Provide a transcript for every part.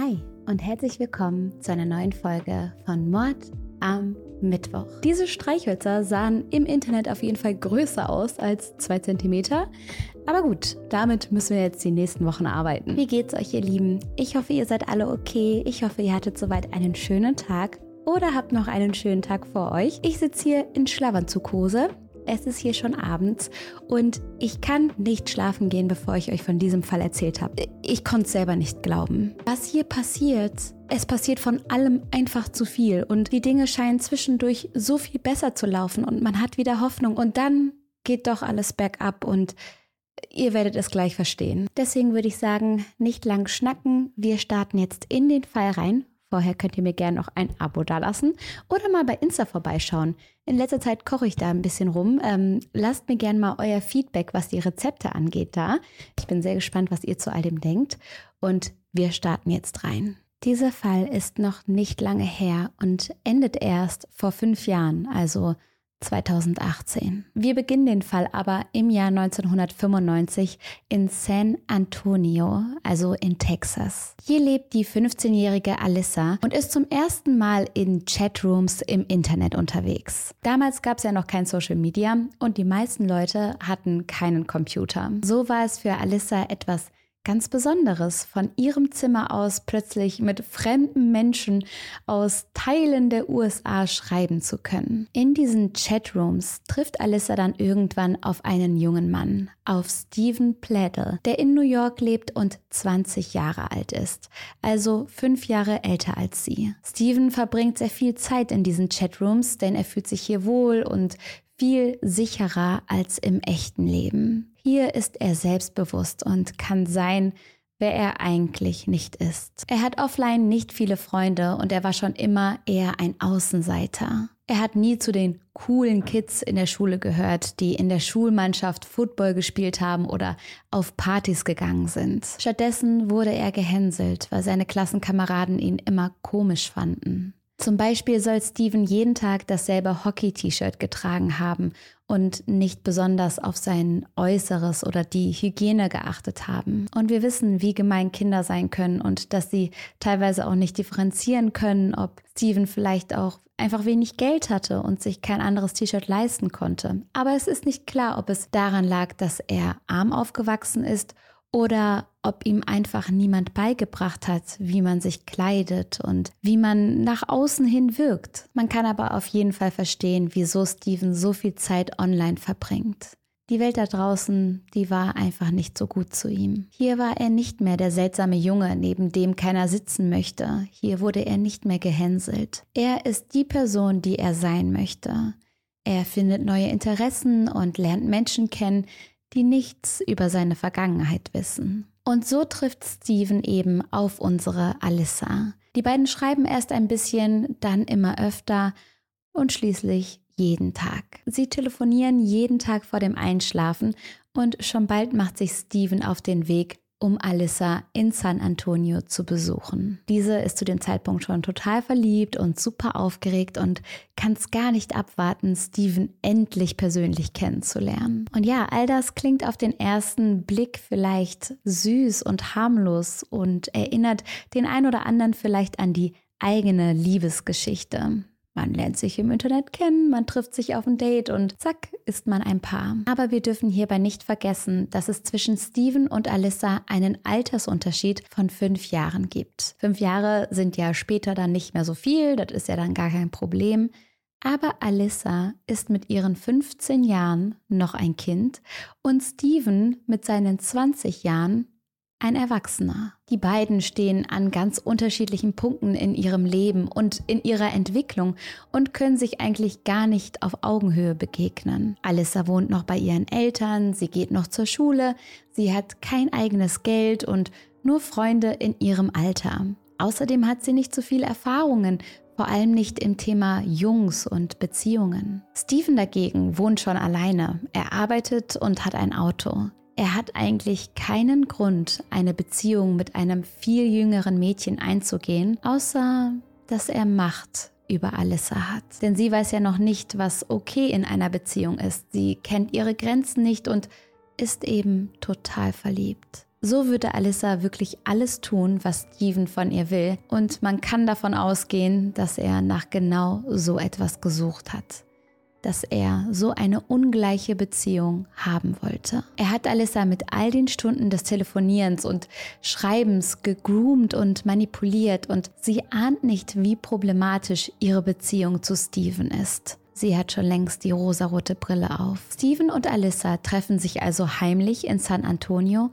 Hi und herzlich willkommen zu einer neuen Folge von Mord am Mittwoch. Diese Streichhölzer sahen im Internet auf jeden Fall größer aus als zwei Zentimeter. Aber gut, damit müssen wir jetzt die nächsten Wochen arbeiten. Wie geht's euch, ihr Lieben? Ich hoffe, ihr seid alle okay. Ich hoffe, ihr hattet soweit einen schönen Tag oder habt noch einen schönen Tag vor euch. Ich sitze hier in Schlafanzughose es ist hier schon abends und ich kann nicht schlafen gehen, bevor ich euch von diesem Fall erzählt habe. Ich konnte es selber nicht glauben. Was hier passiert, es passiert von allem einfach zu viel und die Dinge scheinen zwischendurch so viel besser zu laufen und man hat wieder Hoffnung und dann geht doch alles bergab und Ihr werdet es gleich verstehen. Deswegen würde ich sagen, nicht lang schnacken. Wir starten jetzt in den Fall rein. Vorher könnt ihr mir gerne noch ein Abo dalassen oder mal bei Insta vorbeischauen. In letzter Zeit koche ich da ein bisschen rum. Ähm, lasst mir gerne mal euer Feedback, was die Rezepte angeht, da. Ich bin sehr gespannt, was ihr zu all dem denkt. Und wir starten jetzt rein. Dieser Fall ist noch nicht lange her und endet erst vor fünf Jahren, also 2018. Wir beginnen den Fall aber im Jahr 1995 in San Antonio, also in Texas. Hier lebt die 15-jährige Alyssa und ist zum ersten Mal in Chatrooms im Internet unterwegs. Damals gab es ja noch kein Social Media und die meisten Leute hatten keinen Computer. So war es für Alyssa etwas ganz Besonderes, von ihrem Zimmer aus plötzlich mit fremden Menschen aus Teilen der USA schreiben zu können. In diesen Chatrooms trifft Alyssa dann irgendwann auf einen jungen Mann, auf Stephen Plädel, der in New York lebt und 20 Jahre alt ist, also fünf Jahre älter als sie. Stephen verbringt sehr viel Zeit in diesen Chatrooms, denn er fühlt sich hier wohl und viel sicherer als im echten Leben. Hier ist er selbstbewusst und kann sein, wer er eigentlich nicht ist. Er hat offline nicht viele Freunde und er war schon immer eher ein Außenseiter. Er hat nie zu den coolen Kids in der Schule gehört, die in der Schulmannschaft Football gespielt haben oder auf Partys gegangen sind. Stattdessen wurde er gehänselt, weil seine Klassenkameraden ihn immer komisch fanden. Zum Beispiel soll Steven jeden Tag dasselbe Hockey-T-Shirt getragen haben und nicht besonders auf sein Äußeres oder die Hygiene geachtet haben. Und wir wissen, wie gemein Kinder sein können und dass sie teilweise auch nicht differenzieren können, ob Steven vielleicht auch einfach wenig Geld hatte und sich kein anderes T-Shirt leisten konnte. Aber es ist nicht klar, ob es daran lag, dass er arm aufgewachsen ist oder ob ihm einfach niemand beigebracht hat, wie man sich kleidet und wie man nach außen hin wirkt. Man kann aber auf jeden Fall verstehen, wieso Steven so viel Zeit online verbringt. Die Welt da draußen, die war einfach nicht so gut zu ihm. Hier war er nicht mehr der seltsame Junge, neben dem keiner sitzen möchte. Hier wurde er nicht mehr gehänselt. Er ist die Person, die er sein möchte. Er findet neue Interessen und lernt Menschen kennen, die nichts über seine Vergangenheit wissen. Und so trifft Steven eben auf unsere Alyssa. Die beiden schreiben erst ein bisschen, dann immer öfter und schließlich jeden Tag. Sie telefonieren jeden Tag vor dem Einschlafen und schon bald macht sich Steven auf den Weg um Alyssa in San Antonio zu besuchen. Diese ist zu dem Zeitpunkt schon total verliebt und super aufgeregt und kann es gar nicht abwarten, Steven endlich persönlich kennenzulernen. Und ja, all das klingt auf den ersten Blick vielleicht süß und harmlos und erinnert den ein oder anderen vielleicht an die eigene Liebesgeschichte. Man lernt sich im Internet kennen, man trifft sich auf ein Date und zack, ist man ein Paar. Aber wir dürfen hierbei nicht vergessen, dass es zwischen Steven und Alyssa einen Altersunterschied von fünf Jahren gibt. Fünf Jahre sind ja später dann nicht mehr so viel, das ist ja dann gar kein Problem. Aber Alyssa ist mit ihren 15 Jahren noch ein Kind und Steven mit seinen 20 Jahren ein Erwachsener. Die beiden stehen an ganz unterschiedlichen Punkten in ihrem Leben und in ihrer Entwicklung und können sich eigentlich gar nicht auf Augenhöhe begegnen. Alissa wohnt noch bei ihren Eltern, sie geht noch zur Schule, sie hat kein eigenes Geld und nur Freunde in ihrem Alter. Außerdem hat sie nicht so viel Erfahrungen, vor allem nicht im Thema Jungs und Beziehungen. Steven dagegen wohnt schon alleine. Er arbeitet und hat ein Auto. Er hat eigentlich keinen Grund, eine Beziehung mit einem viel jüngeren Mädchen einzugehen, außer dass er Macht über Alyssa hat. Denn sie weiß ja noch nicht, was okay in einer Beziehung ist. Sie kennt ihre Grenzen nicht und ist eben total verliebt. So würde Alyssa wirklich alles tun, was Steven von ihr will. Und man kann davon ausgehen, dass er nach genau so etwas gesucht hat. Dass er so eine ungleiche Beziehung haben wollte. Er hat Alyssa mit all den Stunden des Telefonierens und Schreibens gegroomt und manipuliert und sie ahnt nicht, wie problematisch ihre Beziehung zu Steven ist. Sie hat schon längst die rosarote Brille auf. Steven und Alyssa treffen sich also heimlich in San Antonio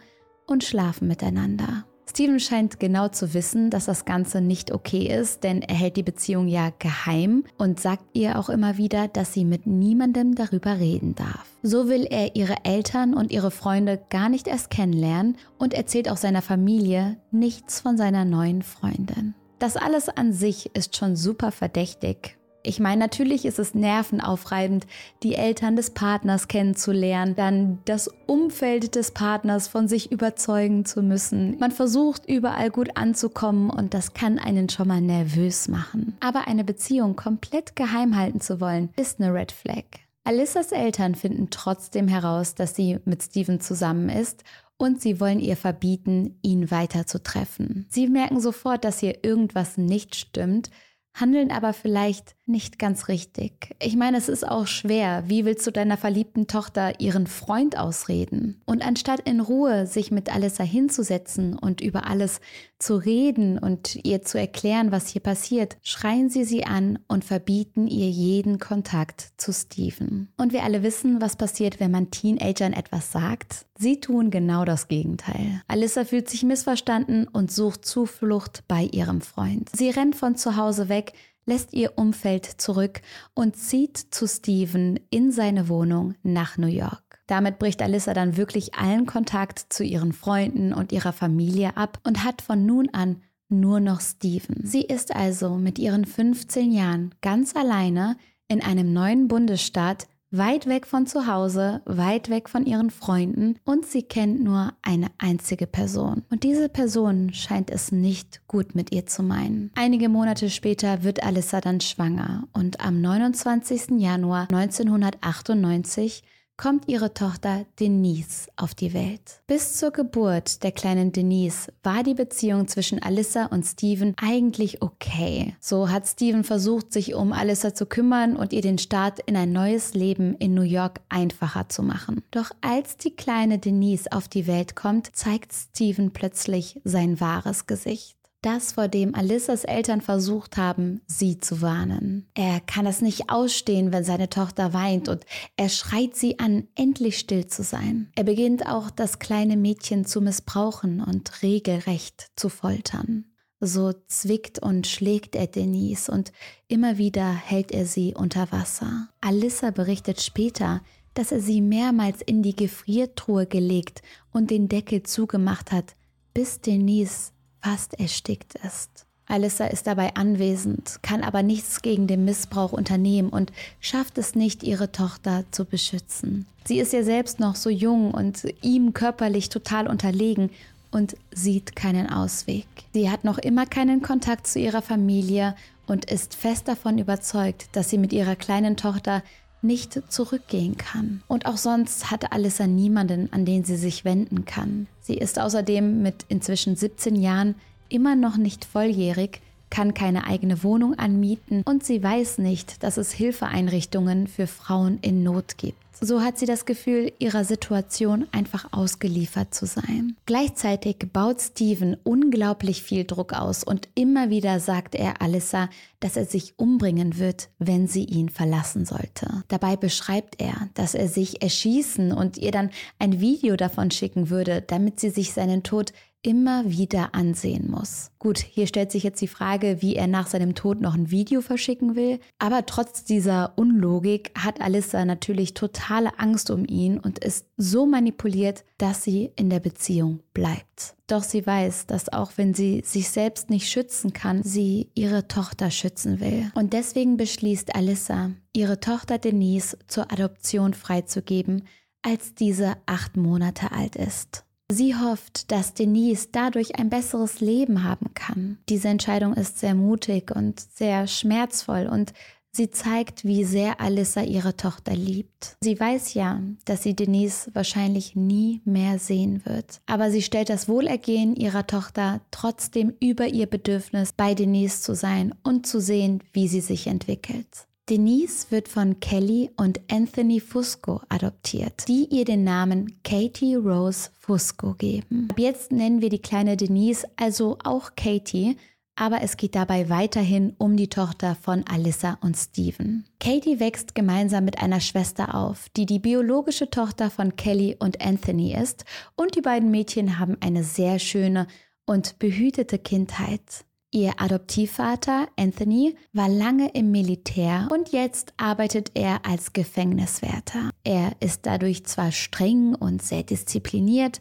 und schlafen miteinander. Steven scheint genau zu wissen, dass das Ganze nicht okay ist, denn er hält die Beziehung ja geheim und sagt ihr auch immer wieder, dass sie mit niemandem darüber reden darf. So will er ihre Eltern und ihre Freunde gar nicht erst kennenlernen und erzählt auch seiner Familie nichts von seiner neuen Freundin. Das alles an sich ist schon super verdächtig ich meine, natürlich ist es nervenaufreibend, die Eltern des Partners kennenzulernen, dann das Umfeld des Partners von sich überzeugen zu müssen. Man versucht überall gut anzukommen und das kann einen schon mal nervös machen. Aber eine Beziehung komplett geheim halten zu wollen, ist eine Red Flag. Alissas Eltern finden trotzdem heraus, dass sie mit Steven zusammen ist und sie wollen ihr verbieten, ihn weiter zu treffen. Sie merken sofort, dass hier irgendwas nicht stimmt handeln aber vielleicht nicht ganz richtig. Ich meine, es ist auch schwer. Wie willst du deiner verliebten Tochter ihren Freund ausreden? Und anstatt in Ruhe sich mit Alissa hinzusetzen und über alles zu reden und ihr zu erklären, was hier passiert, schreien sie sie an und verbieten ihr jeden Kontakt zu Steven. Und wir alle wissen, was passiert, wenn man Teenagern etwas sagt. Sie tun genau das Gegenteil. Alissa fühlt sich missverstanden und sucht Zuflucht bei ihrem Freund. Sie rennt von zu Hause weg, lässt ihr Umfeld zurück und zieht zu Steven in seine Wohnung nach New York. Damit bricht Alyssa dann wirklich allen Kontakt zu ihren Freunden und ihrer Familie ab und hat von nun an nur noch Steven. Sie ist also mit ihren 15 Jahren ganz alleine in einem neuen Bundesstaat weit weg von zu Hause, weit weg von ihren Freunden und sie kennt nur eine einzige Person. Und diese Person scheint es nicht gut mit ihr zu meinen. Einige Monate später wird Alyssa dann schwanger und am 29. Januar 1998 kommt ihre Tochter Denise auf die Welt. Bis zur Geburt der kleinen Denise war die Beziehung zwischen Alyssa und Steven eigentlich okay. So hat Steven versucht, sich um Alyssa zu kümmern und ihr den Start in ein neues Leben in New York einfacher zu machen. Doch als die kleine Denise auf die Welt kommt, zeigt Steven plötzlich sein wahres Gesicht das, vor dem Alissas Eltern versucht haben, sie zu warnen. Er kann es nicht ausstehen, wenn seine Tochter weint und er schreit sie an, endlich still zu sein. Er beginnt auch, das kleine Mädchen zu missbrauchen und regelrecht zu foltern. So zwickt und schlägt er Denise und immer wieder hält er sie unter Wasser. Alissa berichtet später, dass er sie mehrmals in die Gefriertruhe gelegt und den Deckel zugemacht hat, bis Denise fast erstickt ist. Alyssa ist dabei anwesend, kann aber nichts gegen den Missbrauch unternehmen und schafft es nicht, ihre Tochter zu beschützen. Sie ist ja selbst noch so jung und ihm körperlich total unterlegen und sieht keinen Ausweg. Sie hat noch immer keinen Kontakt zu ihrer Familie und ist fest davon überzeugt, dass sie mit ihrer kleinen Tochter nicht zurückgehen kann. Und auch sonst hatte Alissa niemanden, an den sie sich wenden kann. Sie ist außerdem mit inzwischen 17 Jahren immer noch nicht volljährig, kann keine eigene Wohnung anmieten und sie weiß nicht, dass es Hilfeeinrichtungen für Frauen in Not gibt. So hat sie das Gefühl, ihrer Situation einfach ausgeliefert zu sein. Gleichzeitig baut Steven unglaublich viel Druck aus und immer wieder sagt er Alyssa, dass er sich umbringen wird, wenn sie ihn verlassen sollte. Dabei beschreibt er, dass er sich erschießen und ihr dann ein Video davon schicken würde, damit sie sich seinen Tod immer wieder ansehen muss. Gut, hier stellt sich jetzt die Frage, wie er nach seinem Tod noch ein Video verschicken will, aber trotz dieser Unlogik hat Alyssa natürlich totale Angst um ihn und ist so manipuliert, dass sie in der Beziehung bleibt. Doch sie weiß, dass auch wenn sie sich selbst nicht schützen kann, sie ihre Tochter schützen will. Und deswegen beschließt Alyssa, ihre Tochter Denise zur Adoption freizugeben, als diese acht Monate alt ist. Sie hofft, dass Denise dadurch ein besseres Leben haben kann. Diese Entscheidung ist sehr mutig und sehr schmerzvoll und Sie zeigt, wie sehr Alyssa ihre Tochter liebt. Sie weiß ja, dass sie Denise wahrscheinlich nie mehr sehen wird. Aber sie stellt das Wohlergehen ihrer Tochter trotzdem über ihr Bedürfnis, bei Denise zu sein und zu sehen, wie sie sich entwickelt. Denise wird von Kelly und Anthony Fusco adoptiert, die ihr den Namen Katie Rose Fusco geben. Ab jetzt nennen wir die kleine Denise also auch Katie, aber es geht dabei weiterhin um die Tochter von Alyssa und Steven. Katie wächst gemeinsam mit einer Schwester auf, die die biologische Tochter von Kelly und Anthony ist, und die beiden Mädchen haben eine sehr schöne und behütete Kindheit. Ihr Adoptivvater Anthony war lange im Militär und jetzt arbeitet er als Gefängniswärter. Er ist dadurch zwar streng und sehr diszipliniert,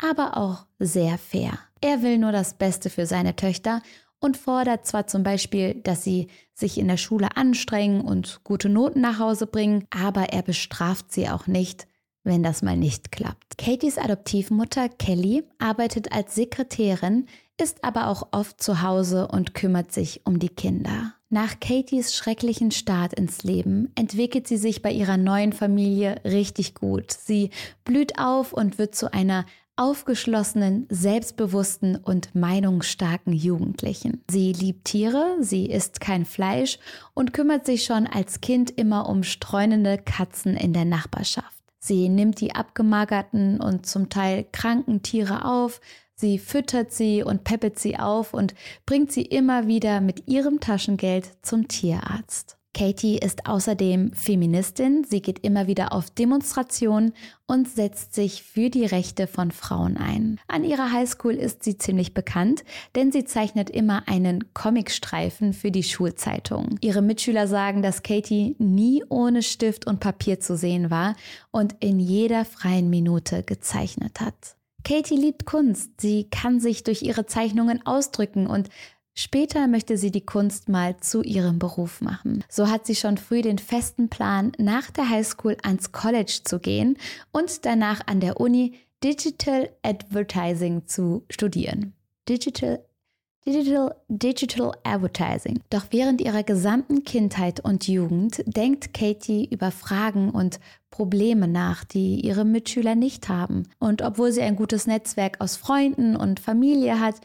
aber auch sehr fair. Er will nur das Beste für seine Töchter und fordert zwar zum Beispiel, dass sie sich in der Schule anstrengen und gute Noten nach Hause bringen, aber er bestraft sie auch nicht, wenn das mal nicht klappt. Katies Adoptivmutter Kelly arbeitet als Sekretärin, ist aber auch oft zu Hause und kümmert sich um die Kinder. Nach Katies schrecklichen Start ins Leben entwickelt sie sich bei ihrer neuen Familie richtig gut. Sie blüht auf und wird zu einer aufgeschlossenen, selbstbewussten und meinungsstarken Jugendlichen. Sie liebt Tiere, sie isst kein Fleisch und kümmert sich schon als Kind immer um streunende Katzen in der Nachbarschaft. Sie nimmt die abgemagerten und zum Teil kranken Tiere auf, sie füttert sie und peppelt sie auf und bringt sie immer wieder mit ihrem Taschengeld zum Tierarzt. Katie ist außerdem Feministin. Sie geht immer wieder auf Demonstrationen und setzt sich für die Rechte von Frauen ein. An ihrer Highschool ist sie ziemlich bekannt, denn sie zeichnet immer einen Comicstreifen für die Schulzeitung. Ihre Mitschüler sagen, dass Katie nie ohne Stift und Papier zu sehen war und in jeder freien Minute gezeichnet hat. Katie liebt Kunst. Sie kann sich durch ihre Zeichnungen ausdrücken und Später möchte sie die Kunst mal zu ihrem Beruf machen. So hat sie schon früh den festen Plan, nach der Highschool ans College zu gehen und danach an der Uni Digital Advertising zu studieren. Digital Digital, Digital Advertising. Doch während ihrer gesamten Kindheit und Jugend denkt Katie über Fragen und Probleme nach, die ihre Mitschüler nicht haben. Und obwohl sie ein gutes Netzwerk aus Freunden und Familie hat,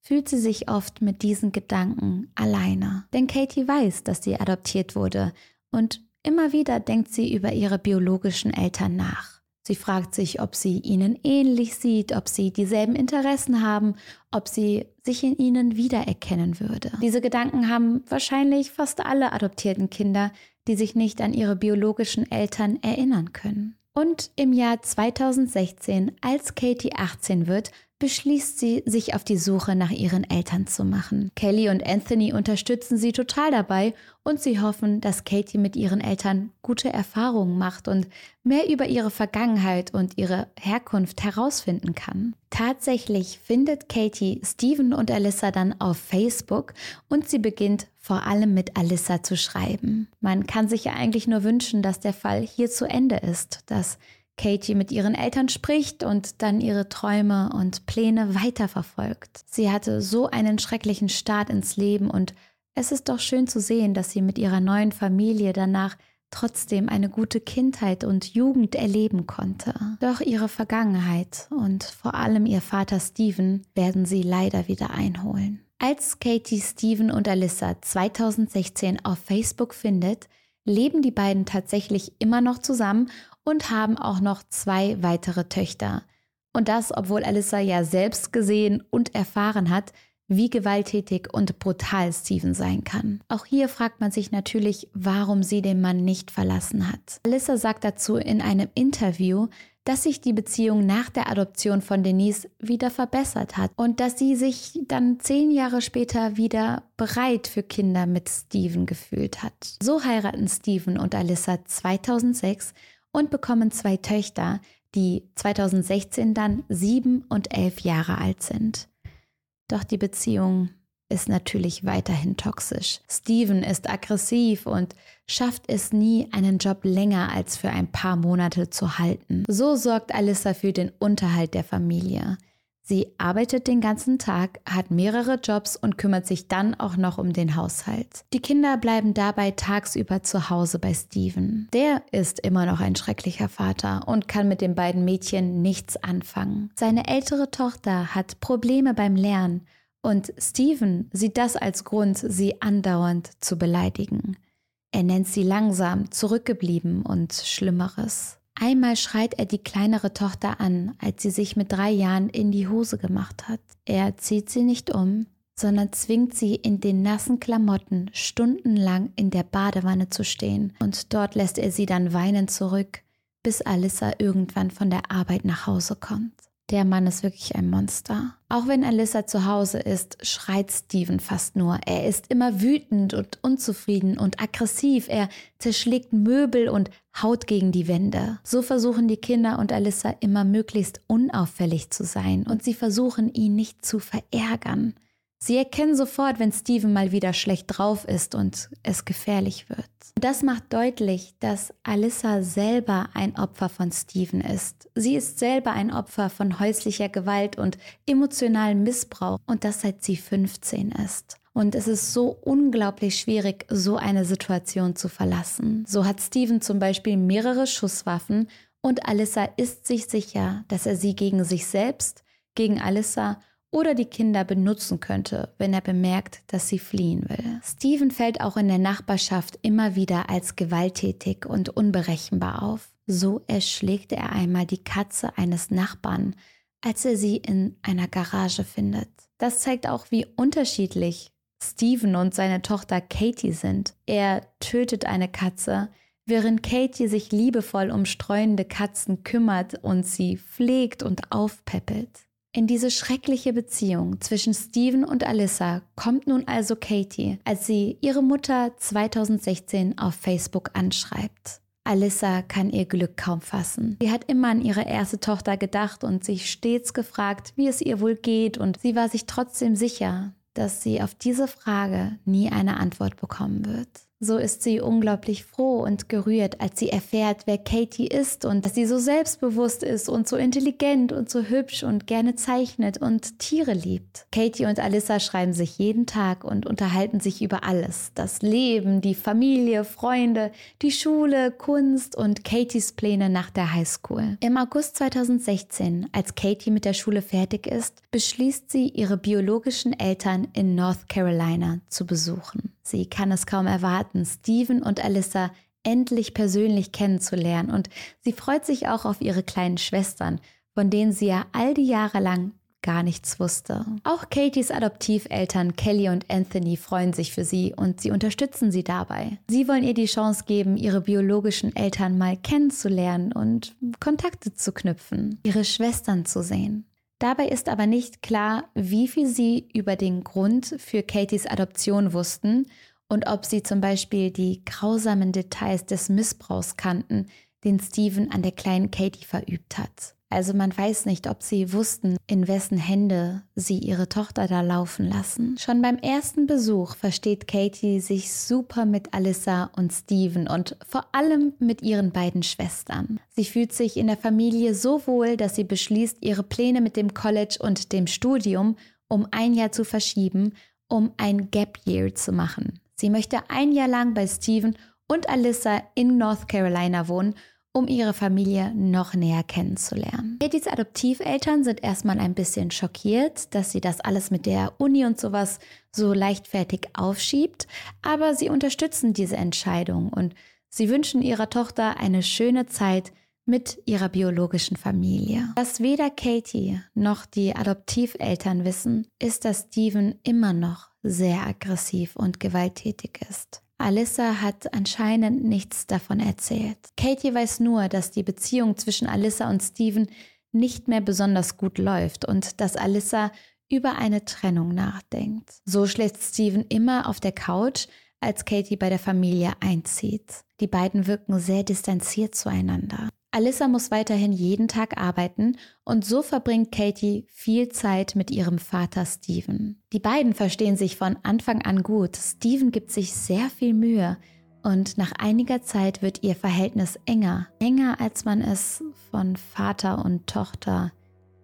fühlt sie sich oft mit diesen Gedanken alleine. Denn Katie weiß, dass sie adoptiert wurde und immer wieder denkt sie über ihre biologischen Eltern nach. Sie fragt sich, ob sie ihnen ähnlich sieht, ob sie dieselben Interessen haben, ob sie sich in ihnen wiedererkennen würde. Diese Gedanken haben wahrscheinlich fast alle adoptierten Kinder, die sich nicht an ihre biologischen Eltern erinnern können. Und im Jahr 2016, als Katie 18 wird, beschließt sie, sich auf die Suche nach ihren Eltern zu machen. Kelly und Anthony unterstützen sie total dabei und sie hoffen, dass Katie mit ihren Eltern gute Erfahrungen macht und mehr über ihre Vergangenheit und ihre Herkunft herausfinden kann. Tatsächlich findet Katie Steven und Alyssa dann auf Facebook und sie beginnt vor allem mit Alyssa zu schreiben. Man kann sich ja eigentlich nur wünschen, dass der Fall hier zu Ende ist, dass Katie mit ihren Eltern spricht und dann ihre Träume und Pläne weiterverfolgt. Sie hatte so einen schrecklichen Start ins Leben und es ist doch schön zu sehen, dass sie mit ihrer neuen Familie danach trotzdem eine gute Kindheit und Jugend erleben konnte. Doch ihre Vergangenheit und vor allem ihr Vater Steven werden sie leider wieder einholen. Als Katie Steven und Alyssa 2016 auf Facebook findet, leben die beiden tatsächlich immer noch zusammen und haben auch noch zwei weitere Töchter. Und das, obwohl Alyssa ja selbst gesehen und erfahren hat, wie gewalttätig und brutal Steven sein kann. Auch hier fragt man sich natürlich, warum sie den Mann nicht verlassen hat. Alyssa sagt dazu in einem Interview, dass sich die Beziehung nach der Adoption von Denise wieder verbessert hat und dass sie sich dann zehn Jahre später wieder bereit für Kinder mit Steven gefühlt hat. So heiraten Steven und Alyssa 2006 und bekommen zwei Töchter, die 2016 dann sieben und elf Jahre alt sind. Doch die Beziehung ist natürlich weiterhin toxisch. Steven ist aggressiv und schafft es nie, einen Job länger als für ein paar Monate zu halten. So sorgt Alyssa für den Unterhalt der Familie. Sie arbeitet den ganzen Tag, hat mehrere Jobs und kümmert sich dann auch noch um den Haushalt. Die Kinder bleiben dabei tagsüber zu Hause bei Steven. Der ist immer noch ein schrecklicher Vater und kann mit den beiden Mädchen nichts anfangen. Seine ältere Tochter hat Probleme beim Lernen und Steven sieht das als Grund, sie andauernd zu beleidigen. Er nennt sie langsam, zurückgeblieben und Schlimmeres. Einmal schreit er die kleinere Tochter an, als sie sich mit drei Jahren in die Hose gemacht hat. Er zieht sie nicht um, sondern zwingt sie in den nassen Klamotten stundenlang in der Badewanne zu stehen, und dort lässt er sie dann weinend zurück, bis Alissa irgendwann von der Arbeit nach Hause kommt. Der Mann ist wirklich ein Monster. Auch wenn Alyssa zu Hause ist, schreit Steven fast nur. Er ist immer wütend und unzufrieden und aggressiv. Er zerschlägt Möbel und haut gegen die Wände. So versuchen die Kinder und Alyssa immer möglichst unauffällig zu sein und sie versuchen ihn nicht zu verärgern. Sie erkennen sofort, wenn Steven mal wieder schlecht drauf ist und es gefährlich wird. Das macht deutlich, dass Alyssa selber ein Opfer von Steven ist. Sie ist selber ein Opfer von häuslicher Gewalt und emotionalem Missbrauch und das seit sie 15 ist. Und es ist so unglaublich schwierig, so eine Situation zu verlassen. So hat Steven zum Beispiel mehrere Schusswaffen und Alyssa ist sich sicher, dass er sie gegen sich selbst, gegen Alyssa oder die Kinder benutzen könnte, wenn er bemerkt, dass sie fliehen will. Steven fällt auch in der Nachbarschaft immer wieder als gewalttätig und unberechenbar auf. So erschlägt er einmal die Katze eines Nachbarn, als er sie in einer Garage findet. Das zeigt auch, wie unterschiedlich Steven und seine Tochter Katie sind. Er tötet eine Katze, während Katie sich liebevoll um streunende Katzen kümmert und sie pflegt und aufpäppelt. In diese schreckliche Beziehung zwischen Steven und Alyssa kommt nun also Katie, als sie ihre Mutter 2016 auf Facebook anschreibt. Alyssa kann ihr Glück kaum fassen. Sie hat immer an ihre erste Tochter gedacht und sich stets gefragt, wie es ihr wohl geht, und sie war sich trotzdem sicher, dass sie auf diese Frage nie eine Antwort bekommen wird. So ist sie unglaublich froh und gerührt, als sie erfährt, wer Katie ist und dass sie so selbstbewusst ist und so intelligent und so hübsch und gerne zeichnet und Tiere liebt. Katie und Alyssa schreiben sich jeden Tag und unterhalten sich über alles. Das Leben, die Familie, Freunde, die Schule, Kunst und Katies Pläne nach der Highschool. Im August 2016, als Katie mit der Schule fertig ist, beschließt sie, ihre biologischen Eltern in North Carolina zu besuchen. Sie kann es kaum erwarten, Steven und Alyssa endlich persönlich kennenzulernen und sie freut sich auch auf ihre kleinen Schwestern, von denen sie ja all die Jahre lang gar nichts wusste. Auch Katies Adoptiveltern Kelly und Anthony freuen sich für sie und sie unterstützen sie dabei. Sie wollen ihr die Chance geben, ihre biologischen Eltern mal kennenzulernen und Kontakte zu knüpfen, ihre Schwestern zu sehen. Dabei ist aber nicht klar, wie viel sie über den Grund für Katies Adoption wussten und ob sie zum Beispiel die grausamen Details des Missbrauchs kannten, den Steven an der kleinen Katie verübt hat. Also man weiß nicht, ob sie wussten, in wessen Hände sie ihre Tochter da laufen lassen. Schon beim ersten Besuch versteht Katie sich super mit Alyssa und Steven und vor allem mit ihren beiden Schwestern. Sie fühlt sich in der Familie so wohl, dass sie beschließt, ihre Pläne mit dem College und dem Studium um ein Jahr zu verschieben, um ein Gap Year zu machen. Sie möchte ein Jahr lang bei Steven und Alyssa in North Carolina wohnen um ihre Familie noch näher kennenzulernen. Katys Adoptiveltern sind erstmal ein bisschen schockiert, dass sie das alles mit der Uni und sowas so leichtfertig aufschiebt, aber sie unterstützen diese Entscheidung und sie wünschen ihrer Tochter eine schöne Zeit mit ihrer biologischen Familie. Was weder Katie noch die Adoptiveltern wissen, ist, dass Steven immer noch sehr aggressiv und gewalttätig ist. Alyssa hat anscheinend nichts davon erzählt. Katie weiß nur, dass die Beziehung zwischen Alyssa und Steven nicht mehr besonders gut läuft und dass Alyssa über eine Trennung nachdenkt. So schläft Steven immer auf der Couch, als Katie bei der Familie einzieht. Die beiden wirken sehr distanziert zueinander. Alyssa muss weiterhin jeden Tag arbeiten und so verbringt Katie viel Zeit mit ihrem Vater Steven. Die beiden verstehen sich von Anfang an gut. Steven gibt sich sehr viel Mühe und nach einiger Zeit wird ihr Verhältnis enger, enger als man es von Vater und Tochter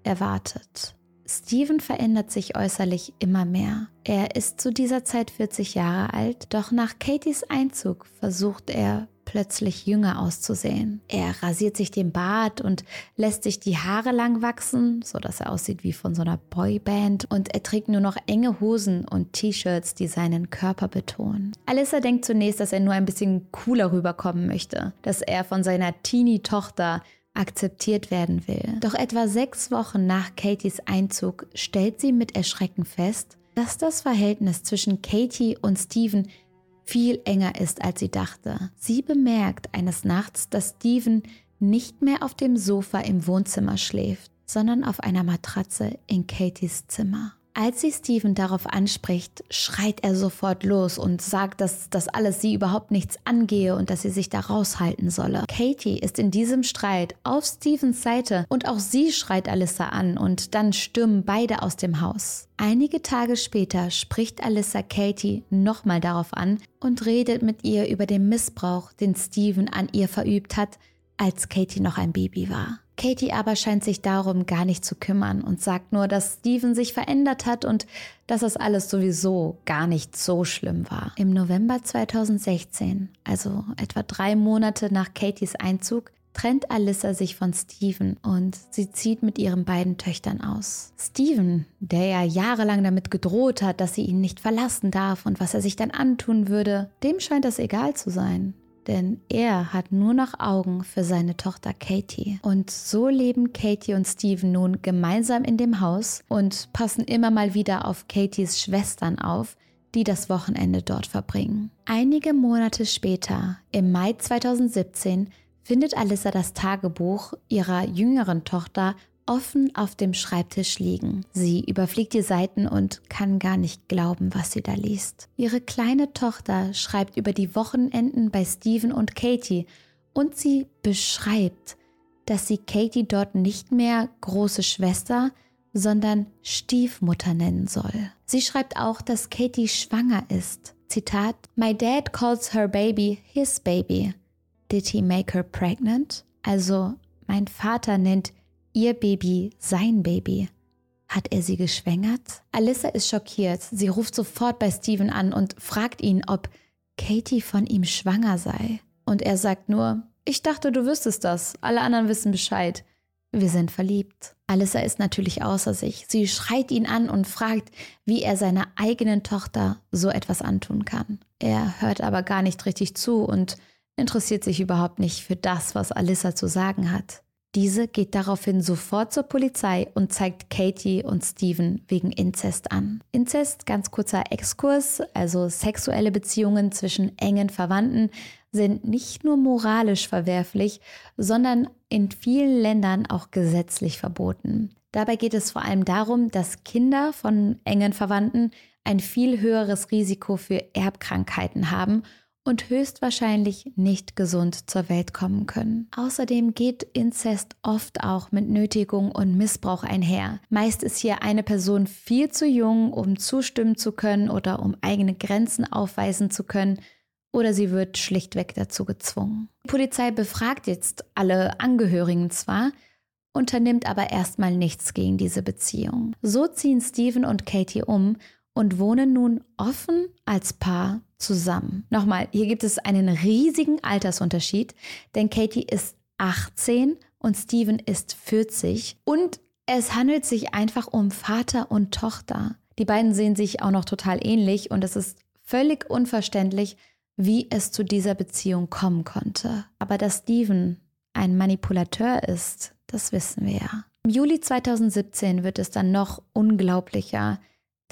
erwartet. Steven verändert sich äußerlich immer mehr. Er ist zu dieser Zeit 40 Jahre alt, doch nach Katies Einzug versucht er plötzlich jünger auszusehen. Er rasiert sich den Bart und lässt sich die Haare lang wachsen, sodass er aussieht wie von so einer Boyband und er trägt nur noch enge Hosen und T-Shirts, die seinen Körper betonen. Alyssa denkt zunächst, dass er nur ein bisschen cooler rüberkommen möchte, dass er von seiner Teenie-Tochter akzeptiert werden will. Doch etwa sechs Wochen nach Katies Einzug stellt sie mit Erschrecken fest, dass das Verhältnis zwischen Katie und Steven viel enger ist, als sie dachte. Sie bemerkt eines Nachts, dass Steven nicht mehr auf dem Sofa im Wohnzimmer schläft, sondern auf einer Matratze in Katies Zimmer. Als sie Steven darauf anspricht, schreit er sofort los und sagt, dass das alles sie überhaupt nichts angehe und dass sie sich da raushalten solle. Katie ist in diesem Streit auf Stevens Seite und auch sie schreit Alyssa an und dann stürmen beide aus dem Haus. Einige Tage später spricht Alyssa Katie nochmal darauf an und redet mit ihr über den Missbrauch, den Steven an ihr verübt hat, als Katie noch ein Baby war. Katie aber scheint sich darum gar nicht zu kümmern und sagt nur, dass Steven sich verändert hat und dass das alles sowieso gar nicht so schlimm war. Im November 2016, also etwa drei Monate nach Katies Einzug, trennt Alyssa sich von Steven und sie zieht mit ihren beiden Töchtern aus. Steven, der ja jahrelang damit gedroht hat, dass sie ihn nicht verlassen darf und was er sich dann antun würde, dem scheint das egal zu sein denn er hat nur noch Augen für seine Tochter Katie. Und so leben Katie und Steven nun gemeinsam in dem Haus und passen immer mal wieder auf Katies Schwestern auf, die das Wochenende dort verbringen. Einige Monate später, im Mai 2017, findet Alyssa das Tagebuch ihrer jüngeren Tochter offen auf dem Schreibtisch liegen. Sie überfliegt die Seiten und kann gar nicht glauben, was sie da liest. Ihre kleine Tochter schreibt über die Wochenenden bei Stephen und Katie und sie beschreibt, dass sie Katie dort nicht mehr große Schwester, sondern Stiefmutter nennen soll. Sie schreibt auch, dass Katie schwanger ist. Zitat: My dad calls her baby his baby. Did he make her pregnant? Also, mein Vater nennt ihr Baby sein Baby. Hat er sie geschwängert? Alyssa ist schockiert. Sie ruft sofort bei Steven an und fragt ihn, ob Katie von ihm schwanger sei. Und er sagt nur, ich dachte, du wüsstest das. Alle anderen wissen Bescheid. Wir sind verliebt. Alyssa ist natürlich außer sich. Sie schreit ihn an und fragt, wie er seiner eigenen Tochter so etwas antun kann. Er hört aber gar nicht richtig zu und interessiert sich überhaupt nicht für das, was Alyssa zu sagen hat. Diese geht daraufhin sofort zur Polizei und zeigt Katie und Steven wegen Inzest an. Inzest, ganz kurzer Exkurs, also sexuelle Beziehungen zwischen engen Verwandten, sind nicht nur moralisch verwerflich, sondern in vielen Ländern auch gesetzlich verboten. Dabei geht es vor allem darum, dass Kinder von engen Verwandten ein viel höheres Risiko für Erbkrankheiten haben und höchstwahrscheinlich nicht gesund zur Welt kommen können. Außerdem geht Inzest oft auch mit Nötigung und Missbrauch einher. Meist ist hier eine Person viel zu jung, um zustimmen zu können oder um eigene Grenzen aufweisen zu können, oder sie wird schlichtweg dazu gezwungen. Die Polizei befragt jetzt alle Angehörigen zwar, unternimmt aber erstmal nichts gegen diese Beziehung. So ziehen Steven und Katie um und wohnen nun offen als Paar zusammen. Nochmal, hier gibt es einen riesigen Altersunterschied, denn Katie ist 18 und Steven ist 40 und es handelt sich einfach um Vater und Tochter. Die beiden sehen sich auch noch total ähnlich und es ist völlig unverständlich, wie es zu dieser Beziehung kommen konnte. Aber dass Steven ein Manipulateur ist, das wissen wir ja. Im Juli 2017 wird es dann noch unglaublicher,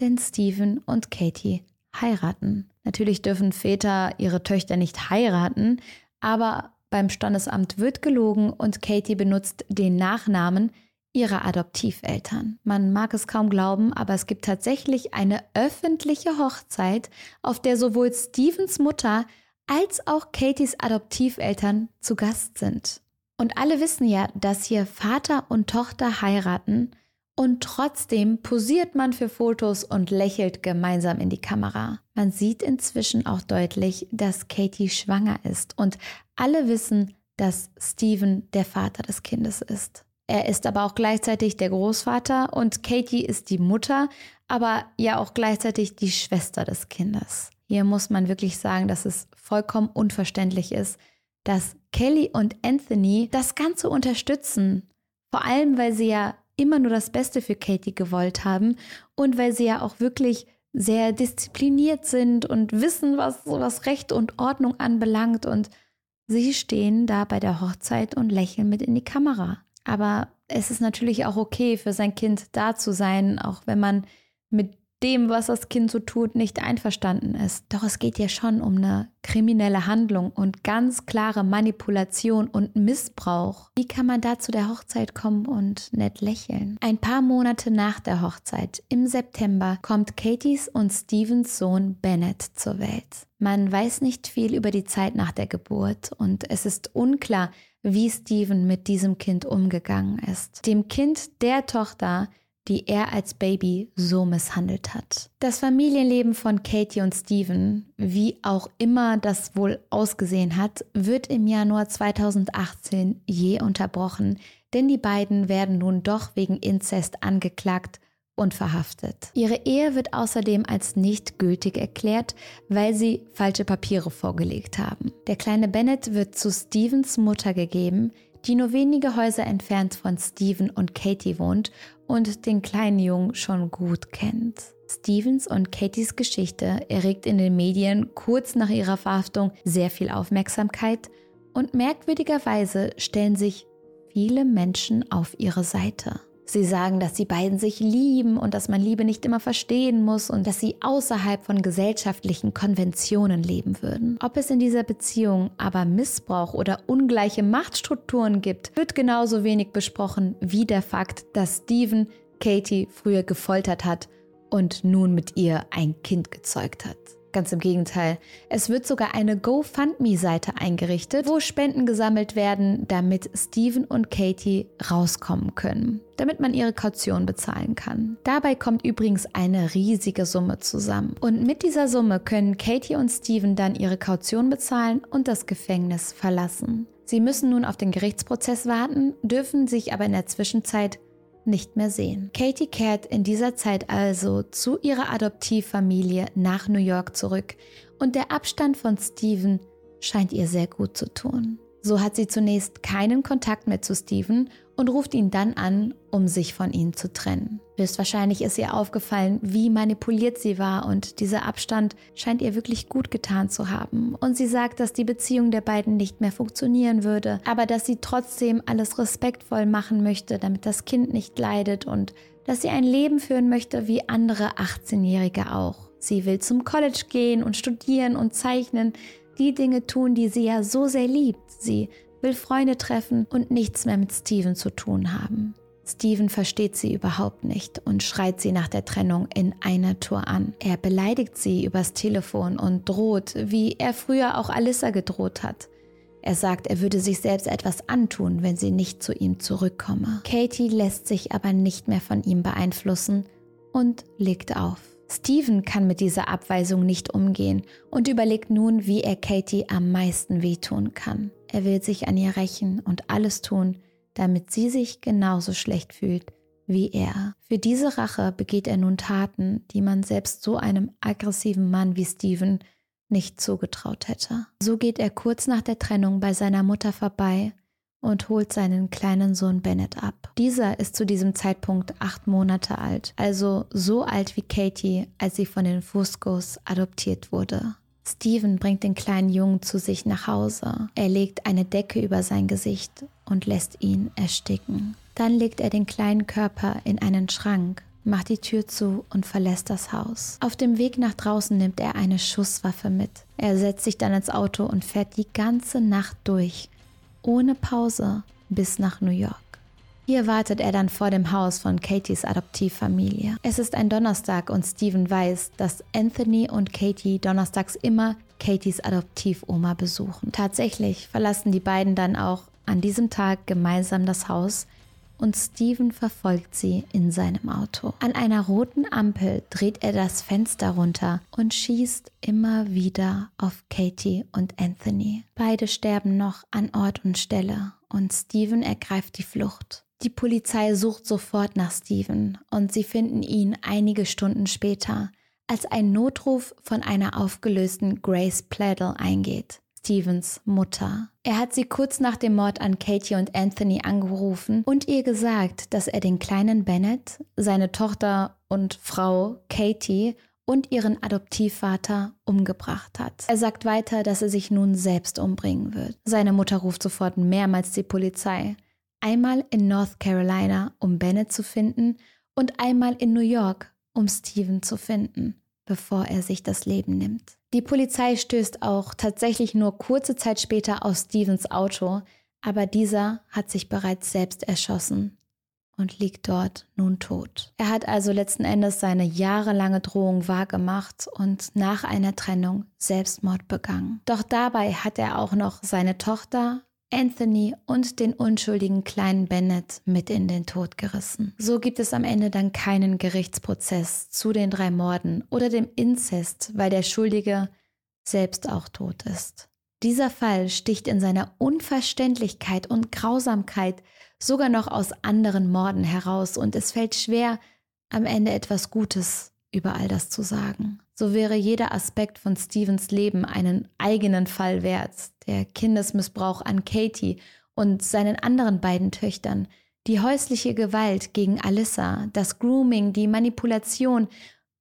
denn Steven und Katie heiraten. Natürlich dürfen Väter ihre Töchter nicht heiraten, aber beim Standesamt wird gelogen und Katie benutzt den Nachnamen ihrer Adoptiveltern. Man mag es kaum glauben, aber es gibt tatsächlich eine öffentliche Hochzeit, auf der sowohl Stevens Mutter als auch Katies Adoptiveltern zu Gast sind. Und alle wissen ja, dass hier Vater und Tochter heiraten und trotzdem posiert man für Fotos und lächelt gemeinsam in die Kamera. Man sieht inzwischen auch deutlich, dass Katie schwanger ist und alle wissen, dass Steven der Vater des Kindes ist. Er ist aber auch gleichzeitig der Großvater und Katie ist die Mutter, aber ja auch gleichzeitig die Schwester des Kindes. Hier muss man wirklich sagen, dass es vollkommen unverständlich ist, dass Kelly und Anthony das Ganze unterstützen. Vor allem, weil sie ja immer nur das Beste für Katie gewollt haben und weil sie ja auch wirklich sehr diszipliniert sind und wissen, was, was Recht und Ordnung anbelangt. Und sie stehen da bei der Hochzeit und lächeln mit in die Kamera. Aber es ist natürlich auch okay, für sein Kind da zu sein, auch wenn man mit dem, was das Kind so tut, nicht einverstanden ist. Doch es geht ja schon um eine kriminelle Handlung und ganz klare Manipulation und Missbrauch. Wie kann man da zu der Hochzeit kommen und nett lächeln? Ein paar Monate nach der Hochzeit, im September, kommt Katies und Stevens Sohn Bennett zur Welt. Man weiß nicht viel über die Zeit nach der Geburt und es ist unklar, wie Steven mit diesem Kind umgegangen ist. Dem Kind der Tochter die er als Baby so misshandelt hat. Das Familienleben von Katie und Steven, wie auch immer das wohl ausgesehen hat, wird im Januar 2018 je unterbrochen, denn die beiden werden nun doch wegen Inzest angeklagt und verhaftet. Ihre Ehe wird außerdem als nicht gültig erklärt, weil sie falsche Papiere vorgelegt haben. Der kleine Bennett wird zu Stevens Mutter gegeben, die nur wenige Häuser entfernt von Steven und Katie wohnt und den kleinen Jungen schon gut kennt. Stevens und Katies Geschichte erregt in den Medien kurz nach ihrer Verhaftung sehr viel Aufmerksamkeit und merkwürdigerweise stellen sich viele Menschen auf ihre Seite. Sie sagen, dass die beiden sich lieben und dass man Liebe nicht immer verstehen muss und dass sie außerhalb von gesellschaftlichen Konventionen leben würden. Ob es in dieser Beziehung aber Missbrauch oder ungleiche Machtstrukturen gibt, wird genauso wenig besprochen wie der Fakt, dass Steven Katie früher gefoltert hat und nun mit ihr ein Kind gezeugt hat. Ganz im Gegenteil. Es wird sogar eine GoFundMe-Seite eingerichtet, wo Spenden gesammelt werden, damit Steven und Katie rauskommen können, damit man ihre Kaution bezahlen kann. Dabei kommt übrigens eine riesige Summe zusammen. Und mit dieser Summe können Katie und Steven dann ihre Kaution bezahlen und das Gefängnis verlassen. Sie müssen nun auf den Gerichtsprozess warten, dürfen sich aber in der Zwischenzeit nicht mehr sehen. Katie kehrt in dieser Zeit also zu ihrer Adoptivfamilie nach New York zurück und der Abstand von Steven scheint ihr sehr gut zu tun. So hat sie zunächst keinen Kontakt mehr zu Steven und ruft ihn dann an, um sich von ihm zu trennen. Höchstwahrscheinlich ist ihr aufgefallen, wie manipuliert sie war und dieser Abstand scheint ihr wirklich gut getan zu haben. Und sie sagt, dass die Beziehung der beiden nicht mehr funktionieren würde, aber dass sie trotzdem alles respektvoll machen möchte, damit das Kind nicht leidet und dass sie ein Leben führen möchte wie andere 18-Jährige auch. Sie will zum College gehen und studieren und zeichnen, die Dinge tun, die sie ja so sehr liebt. Sie will Freunde treffen und nichts mehr mit Steven zu tun haben. Steven versteht sie überhaupt nicht und schreit sie nach der Trennung in einer Tour an. Er beleidigt sie übers Telefon und droht, wie er früher auch Alyssa gedroht hat. Er sagt, er würde sich selbst etwas antun, wenn sie nicht zu ihm zurückkomme. Katie lässt sich aber nicht mehr von ihm beeinflussen und legt auf. Steven kann mit dieser Abweisung nicht umgehen und überlegt nun, wie er Katie am meisten wehtun kann. Er will sich an ihr rächen und alles tun, damit sie sich genauso schlecht fühlt wie er. Für diese Rache begeht er nun Taten, die man selbst so einem aggressiven Mann wie Steven nicht zugetraut hätte. So geht er kurz nach der Trennung bei seiner Mutter vorbei und holt seinen kleinen Sohn Bennett ab. Dieser ist zu diesem Zeitpunkt acht Monate alt, also so alt wie Katie, als sie von den Fuscos adoptiert wurde. Steven bringt den kleinen Jungen zu sich nach Hause. Er legt eine Decke über sein Gesicht und lässt ihn ersticken. Dann legt er den kleinen Körper in einen Schrank, macht die Tür zu und verlässt das Haus. Auf dem Weg nach draußen nimmt er eine Schusswaffe mit. Er setzt sich dann ins Auto und fährt die ganze Nacht durch, ohne Pause bis nach New York. Hier wartet er dann vor dem Haus von Katies Adoptivfamilie. Es ist ein Donnerstag und Steven weiß, dass Anthony und Katie donnerstags immer Katies Adoptivoma besuchen. Tatsächlich verlassen die beiden dann auch an diesem Tag gemeinsam das Haus und Steven verfolgt sie in seinem Auto. An einer roten Ampel dreht er das Fenster runter und schießt immer wieder auf Katie und Anthony. Beide sterben noch an Ort und Stelle und Steven ergreift die Flucht. Die Polizei sucht sofort nach Steven und sie finden ihn einige Stunden später, als ein Notruf von einer aufgelösten Grace Pledel eingeht. Stevens Mutter. Er hat sie kurz nach dem Mord an Katie und Anthony angerufen und ihr gesagt, dass er den kleinen Bennett, seine Tochter und Frau Katie und ihren Adoptivvater umgebracht hat. Er sagt weiter, dass er sich nun selbst umbringen wird. Seine Mutter ruft sofort mehrmals die Polizei. Einmal in North Carolina, um Bennett zu finden, und einmal in New York, um Steven zu finden bevor er sich das Leben nimmt. Die Polizei stößt auch tatsächlich nur kurze Zeit später auf Stevens Auto, aber dieser hat sich bereits selbst erschossen und liegt dort nun tot. Er hat also letzten Endes seine jahrelange Drohung wahrgemacht und nach einer Trennung Selbstmord begangen. Doch dabei hat er auch noch seine Tochter, Anthony und den unschuldigen kleinen Bennett mit in den Tod gerissen. So gibt es am Ende dann keinen Gerichtsprozess zu den drei Morden oder dem Inzest, weil der Schuldige selbst auch tot ist. Dieser Fall sticht in seiner Unverständlichkeit und Grausamkeit sogar noch aus anderen Morden heraus und es fällt schwer, am Ende etwas Gutes über all das zu sagen. So wäre jeder Aspekt von Stevens Leben einen eigenen Fall wert. Der Kindesmissbrauch an Katie und seinen anderen beiden Töchtern, die häusliche Gewalt gegen Alyssa, das Grooming, die Manipulation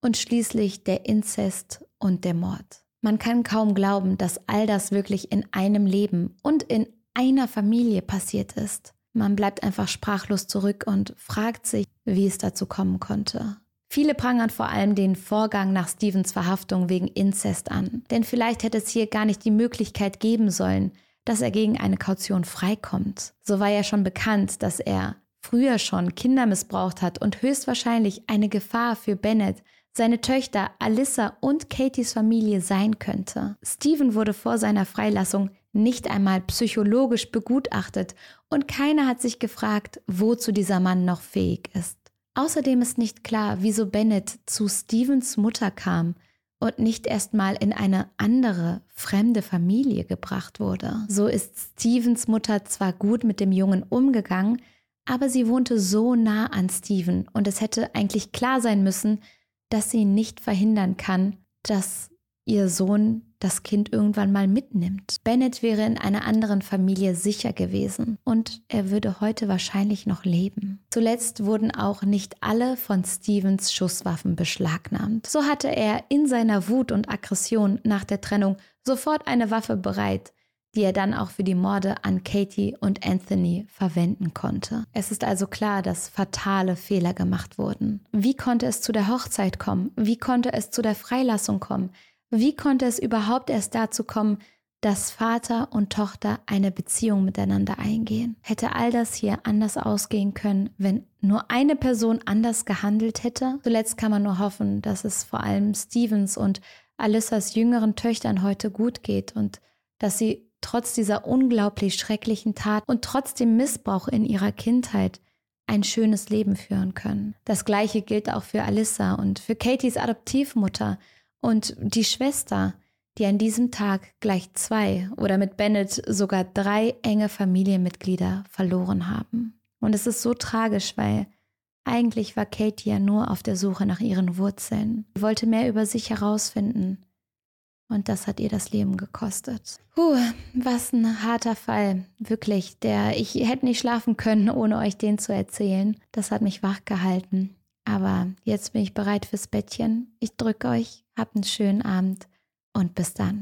und schließlich der Inzest und der Mord. Man kann kaum glauben, dass all das wirklich in einem Leben und in einer Familie passiert ist. Man bleibt einfach sprachlos zurück und fragt sich, wie es dazu kommen konnte. Viele prangern vor allem den Vorgang nach Stevens Verhaftung wegen Inzest an. Denn vielleicht hätte es hier gar nicht die Möglichkeit geben sollen, dass er gegen eine Kaution freikommt. So war ja schon bekannt, dass er früher schon Kinder missbraucht hat und höchstwahrscheinlich eine Gefahr für Bennett, seine Töchter Alyssa und Katies Familie sein könnte. Steven wurde vor seiner Freilassung nicht einmal psychologisch begutachtet und keiner hat sich gefragt, wozu dieser Mann noch fähig ist. Außerdem ist nicht klar, wieso Bennett zu Stevens Mutter kam und nicht erstmal in eine andere, fremde Familie gebracht wurde. So ist Stevens Mutter zwar gut mit dem Jungen umgegangen, aber sie wohnte so nah an Steven und es hätte eigentlich klar sein müssen, dass sie nicht verhindern kann, dass ihr Sohn das Kind irgendwann mal mitnimmt. Bennett wäre in einer anderen Familie sicher gewesen und er würde heute wahrscheinlich noch leben. Zuletzt wurden auch nicht alle von Stevens Schusswaffen beschlagnahmt. So hatte er in seiner Wut und Aggression nach der Trennung sofort eine Waffe bereit, die er dann auch für die Morde an Katie und Anthony verwenden konnte. Es ist also klar, dass fatale Fehler gemacht wurden. Wie konnte es zu der Hochzeit kommen? Wie konnte es zu der Freilassung kommen? Wie konnte es überhaupt erst dazu kommen, dass Vater und Tochter eine Beziehung miteinander eingehen? Hätte all das hier anders ausgehen können, wenn nur eine Person anders gehandelt hätte? Zuletzt kann man nur hoffen, dass es vor allem Stevens und Alyssas jüngeren Töchtern heute gut geht und dass sie trotz dieser unglaublich schrecklichen Tat und trotz dem Missbrauch in ihrer Kindheit ein schönes Leben führen können. Das gleiche gilt auch für Alyssa und für Katies Adoptivmutter, und die Schwester, die an diesem Tag gleich zwei oder mit Bennett sogar drei enge Familienmitglieder verloren haben. Und es ist so tragisch, weil eigentlich war Katie ja nur auf der Suche nach ihren Wurzeln. Sie wollte mehr über sich herausfinden. Und das hat ihr das Leben gekostet. Puh, was ein harter Fall. Wirklich. Der, ich hätte nicht schlafen können, ohne euch den zu erzählen. Das hat mich wach gehalten. Aber jetzt bin ich bereit fürs Bettchen. Ich drücke euch, habt einen schönen Abend und bis dann.